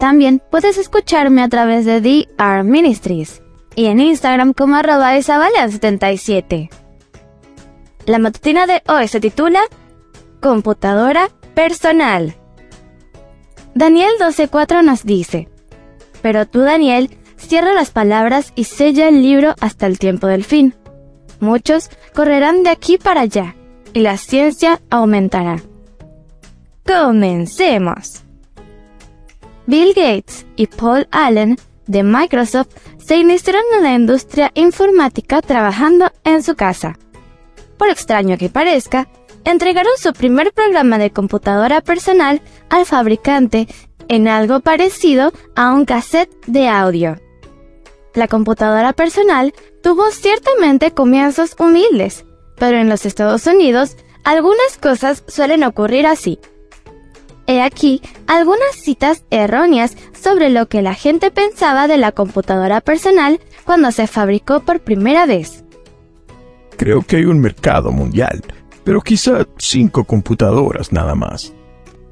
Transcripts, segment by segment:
También puedes escucharme a través de DR Ministries y en Instagram como arroba isabalian77. La matutina de hoy se titula Computadora Personal. Daniel 12.4 nos dice, Pero tú Daniel, cierra las palabras y sella el libro hasta el tiempo del fin. Muchos correrán de aquí para allá y la ciencia aumentará. Comencemos. Bill Gates y Paul Allen de Microsoft se iniciaron en la industria informática trabajando en su casa. Por extraño que parezca, entregaron su primer programa de computadora personal al fabricante en algo parecido a un cassette de audio. La computadora personal tuvo ciertamente comienzos humildes, pero en los Estados Unidos algunas cosas suelen ocurrir así. He aquí algunas citas erróneas sobre lo que la gente pensaba de la computadora personal cuando se fabricó por primera vez. Creo que hay un mercado mundial, pero quizá cinco computadoras nada más.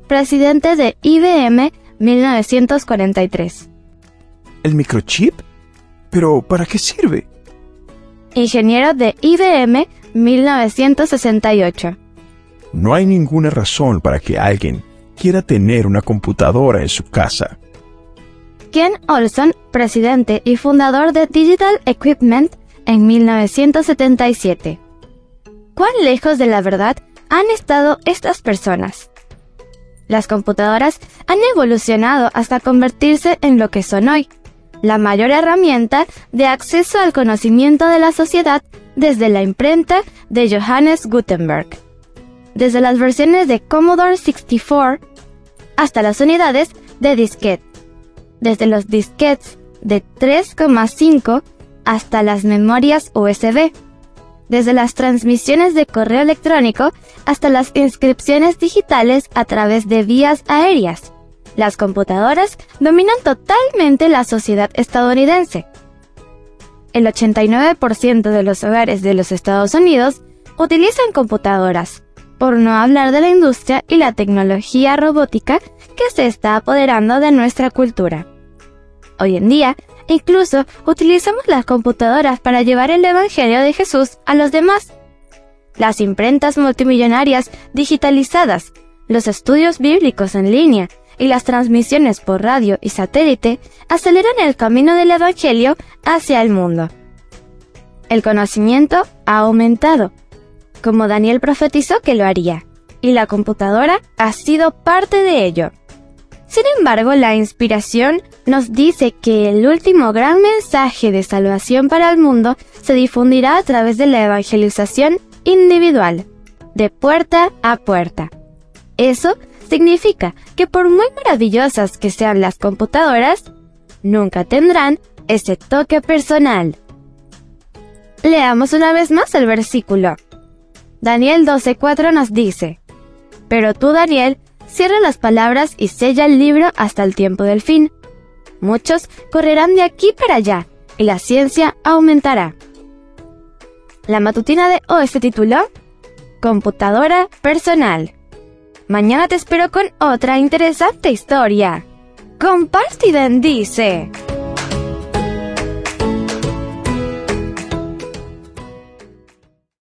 Presidente de IBM 1943. ¿El microchip? ¿Pero para qué sirve? Ingeniero de IBM 1968. No hay ninguna razón para que alguien quiera tener una computadora en su casa. Ken Olson, presidente y fundador de Digital Equipment en 1977. ¿Cuán lejos de la verdad han estado estas personas? Las computadoras han evolucionado hasta convertirse en lo que son hoy, la mayor herramienta de acceso al conocimiento de la sociedad desde la imprenta de Johannes Gutenberg. Desde las versiones de Commodore 64 hasta las unidades de disquete, desde los disquetes de 3,5 hasta las memorias USB, desde las transmisiones de correo electrónico hasta las inscripciones digitales a través de vías aéreas. Las computadoras dominan totalmente la sociedad estadounidense. El 89% de los hogares de los Estados Unidos utilizan computadoras, por no hablar de la industria y la tecnología robótica que se está apoderando de nuestra cultura. Hoy en día, incluso utilizamos las computadoras para llevar el Evangelio de Jesús a los demás. Las imprentas multimillonarias digitalizadas, los estudios bíblicos en línea y las transmisiones por radio y satélite aceleran el camino del Evangelio hacia el mundo. El conocimiento ha aumentado como Daniel profetizó que lo haría, y la computadora ha sido parte de ello. Sin embargo, la inspiración nos dice que el último gran mensaje de salvación para el mundo se difundirá a través de la evangelización individual, de puerta a puerta. Eso significa que por muy maravillosas que sean las computadoras, nunca tendrán ese toque personal. Leamos una vez más el versículo. Daniel 12:4 nos dice, Pero tú, Daniel, cierra las palabras y sella el libro hasta el tiempo del fin. Muchos correrán de aquí para allá, y la ciencia aumentará. La matutina de hoy se tituló Computadora Personal. Mañana te espero con otra interesante historia. Comparte y bendice.